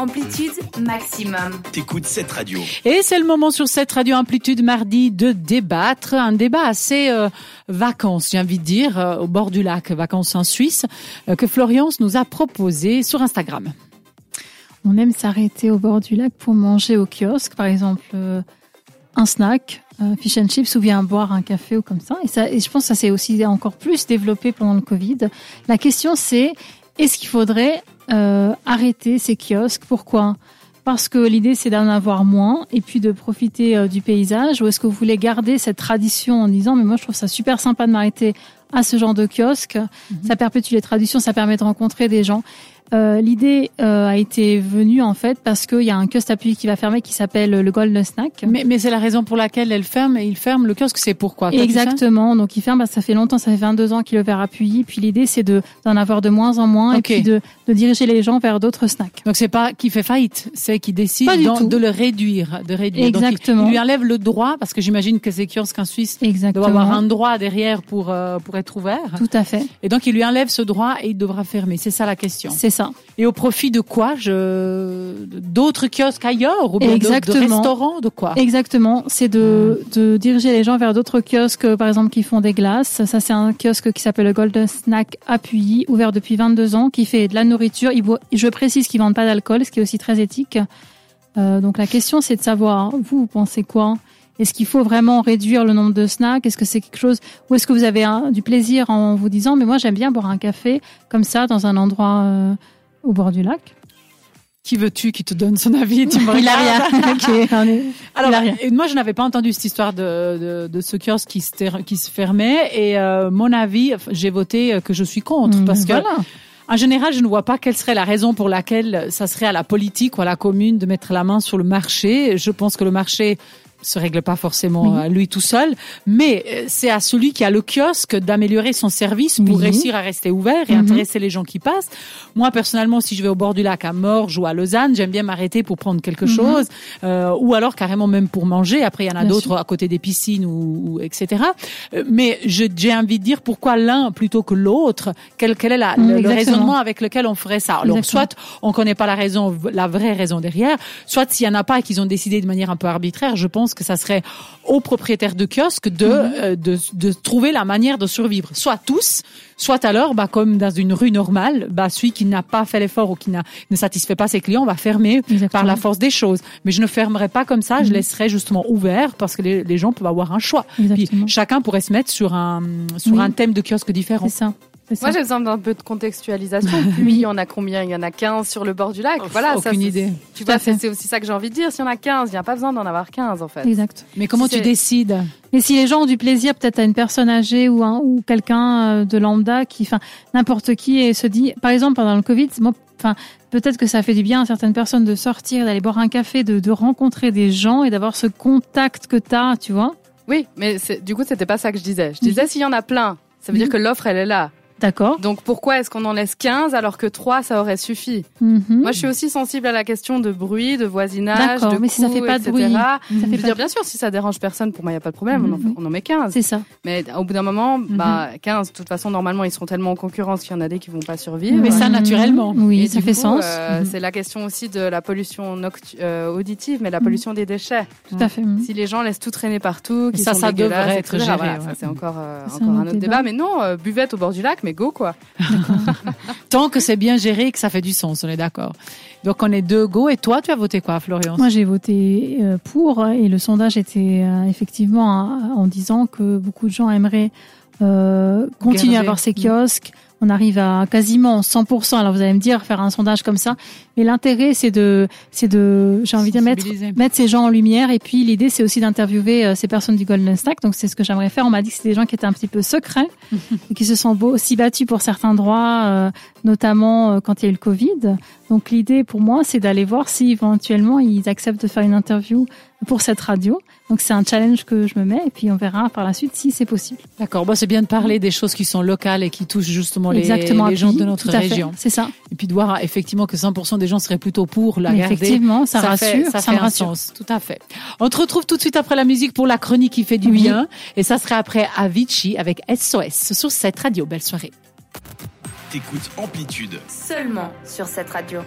amplitude maximum. T'écoutes cette radio. Et c'est le moment sur cette radio Amplitude mardi de débattre. Un débat assez euh, vacances, j'ai envie de dire, euh, au bord du lac, vacances en Suisse, euh, que Floriance nous a proposé sur Instagram. On aime s'arrêter au bord du lac pour manger au kiosque, par exemple euh, un snack, euh, fish and chips ou bien boire un café ou comme ça. Et, ça, et je pense que ça s'est aussi encore plus développé pendant le Covid. La question c'est, est-ce qu'il faudrait euh, arrêter ces kiosques? Pourquoi? Parce que l'idée c'est d'en avoir moins et puis de profiter euh, du paysage. Ou est-ce que vous voulez garder cette tradition en disant mais moi je trouve ça super sympa de m'arrêter à ce genre de kiosque. Ça perpétue les traditions ça permet de rencontrer des gens euh, l'idée euh, a été venue en fait parce qu'il y a un kiosque à Puy qui va fermer qui s'appelle le Golden Snack. Mais, mais c'est la raison pour laquelle elle ferme et il ferme le kiosque, c'est pourquoi? Exactement. Donc il ferme, que ça fait longtemps, ça fait 22 ans qu'il le verra Puy. Puis l'idée c'est de d'en avoir de moins en moins et puis de, de diriger les gens vers d'autres snacks. Donc c'est pas qui fait faillite, c'est qui décide tout. de le réduire, de réduire. Donc, il- Exactement. il, lui enlève le droit parce que j'imagine que ces kiosques en Suisse doivent Exactement. avoir un droit derrière pour euh, pour être ouverts. Tout à fait. Et donc il lui enlève ce droit et il devra fermer. C'est ça la question. C'est ça. Et au profit de quoi je... D'autres kiosques ailleurs ou bien de- restaurants, de quoi? Exactement, c'est de, de diriger les gens vers d'autres kiosques, par exemple, qui font des glaces. Ça, c'est un kiosque qui s'appelle le Golden Snack Appuyé, ouvert depuis 22 ans, qui fait de la nourriture. Il boit- je précise qu'ils vendent pas d'alcool, ce qui est aussi très éthique. Euh, donc la question, c'est de savoir, vous, vous pensez quoi? Est-ce qu'il faut vraiment réduire le nombre de snacks? Est-ce que c'est quelque chose Ou est-ce que vous avez un- du plaisir en vous disant, mais moi, j'aime bien boire un café comme ça dans un endroit euh, au bord du lac? Qui veux-tu qui te donne son avis Tu me Il a rien. Ok, on est- Alors, Il a rien. et moi, je n'avais pas entendu cette histoire de, de, de ce kiosque qui se, qui se fermait. Et euh, mon avis, j'ai voté euh, que je suis contre Mm, parce que voilà. En général, je ne vois pas quelle serait la raison pour laquelle ça serait à la politique ou à la commune de mettre la main sur le marché. Je pense que le marché se règle pas forcément à lui tout seul, mais euh, c'est à celui qui a le kiosque d'améliorer son service pour Oui. réussir à rester ouvert et Mhm. intéresser les gens qui passent. Moi, personnellement, si je vais au bord du lac à Morges ou à Lausanne, j'aime bien m'arrêter pour prendre quelque chose, euh, ou alors carrément même pour manger. Après, il y en a Mhm. D'autres à côté des piscines ou, ou etc. Euh, Mais j'ai envie de dire pourquoi l'un plutôt que l'autre. Quel, quel est la, Mhm, le, raisonnement avec lequel on ferait ça? Alors, Exactement. soit on connaît pas la raison, la vraie raison derrière, soit s'il y en a pas et qu'ils ont décidé de manière un peu arbitraire, je pense que ça serait aux propriétaires de kiosques de, Mhm. euh, de, de trouver la manière de survivre. Soit tous, soit alors, bah, comme dans une rue normale, bah, celui qui n'a pas fait l'effort ou qui n'a, ne satisfait pas ses clients va fermer Exactement. par la force des choses. Mais je ne fermerai pas comme ça, je laisserai justement ouvert parce que les, les gens peuvent avoir un choix. Puis chacun pourrait se mettre sur un, sur Oui. un thème de kiosque différent. C'est ça. Ça. Moi, j'ai besoin d'un peu de contextualisation. Puis, il y en a combien? Il y en a 15 sur le bord du lac. Voilà, ça, Aucune c'est- idée. Tu vois, c'est aussi ça que j'ai envie de dire. S'il y en a 15, il n'y a pas besoin d'en avoir 15, en fait. Exact. Mais comment Si tu décides? Mais si les gens ont du plaisir, peut-être à une personne âgée ou, un, ou quelqu'un euh, de lambda qui, enfin, n'importe qui et se dit, par exemple, pendant le Covid, moi, enfin, peut-être que ça fait du bien à certaines personnes de sortir, d'aller boire un café, de, de rencontrer des gens et d'avoir ce contact que t'as, tu vois? Oui, mais du coup, c'était pas ça que je disais. Je disais, s'il y en a plein, ça veut dire que l'offre, elle est là. D'accord. Donc, pourquoi est-ce qu'on en laisse 15 alors que 3, ça aurait suffi? Mhm. Moi, je suis aussi sensible à la question de bruit, de voisinage, D'accord, de mais si ça fait pas de etc. bruit, Ça fait je veux pas dire, de- bien sûr, si ça dérange personne, pour moi, il n'y a pas de problème, on, en, Mhm. on en met 15. C'est ça. Mais au bout d'un moment, Mhm. bah, 15, de toute façon, normalement, ils seront tellement en concurrence qu'il y en a des qui vont pas survivre. Mais ça, naturellement. Oui, Et ça fait coup, sens. euh. C'est la question aussi de la pollution noctu- euh, auditive, mais la pollution des déchets. Tout à fait. Si les gens laissent tout traîner partout, qu'ils ça, sont ça devrait être géré, voilà, ouais. ça c'est encore, euh, encore un autre débat. Mais non, buvette au bord du lac, mais go quoi. Tant que c'est bien géré et que ça fait du sens, on est d'accord. Donc on est deux go. Et toi, tu as voté quoi, Florian? Moi, j'ai voté euh, pour et le sondage était euh, effectivement hein, en disant que beaucoup de gens aimeraient euh, continuer à avoir ces kiosques. On arrive à quasiment 100%. Alors vous allez me dire faire un sondage comme ça, mais l'intérêt c'est de, c'est de, j'ai envie de mettre mettre ces gens en lumière. Et puis l'idée c'est aussi d'interviewer euh, ces personnes du Golden Stack. Donc c'est ce que j'aimerais faire. On m'a dit que c'était des gens qui étaient un petit peu secrets et qui se sont aussi battus pour certains droits, euh, notamment euh, quand il y a eu le Covid. Donc l'idée pour moi, c'est d'aller voir si éventuellement ils acceptent de faire une interview pour cette radio. Donc c'est un challenge que je me mets et puis on verra par la suite si c'est possible. D'accord. Bon, c'est bien de parler des choses qui sont locales et qui touchent justement les, Exactement. les Et gens puis, de notre région. C'est ça. Et puis de voir effectivement que 100% des gens seraient plutôt pour la garder. effectivement, ça, rassure, fait, ça, ça, fait me un rassure. sens. Tout à fait. On te retrouve tout de suite après la musique pour la chronique qui fait du Oui. bien. Et ça serait après Avicii avec SOS sur cette radio. Belle soirée. T'écoutes Amplitude. Seulement sur cette radio.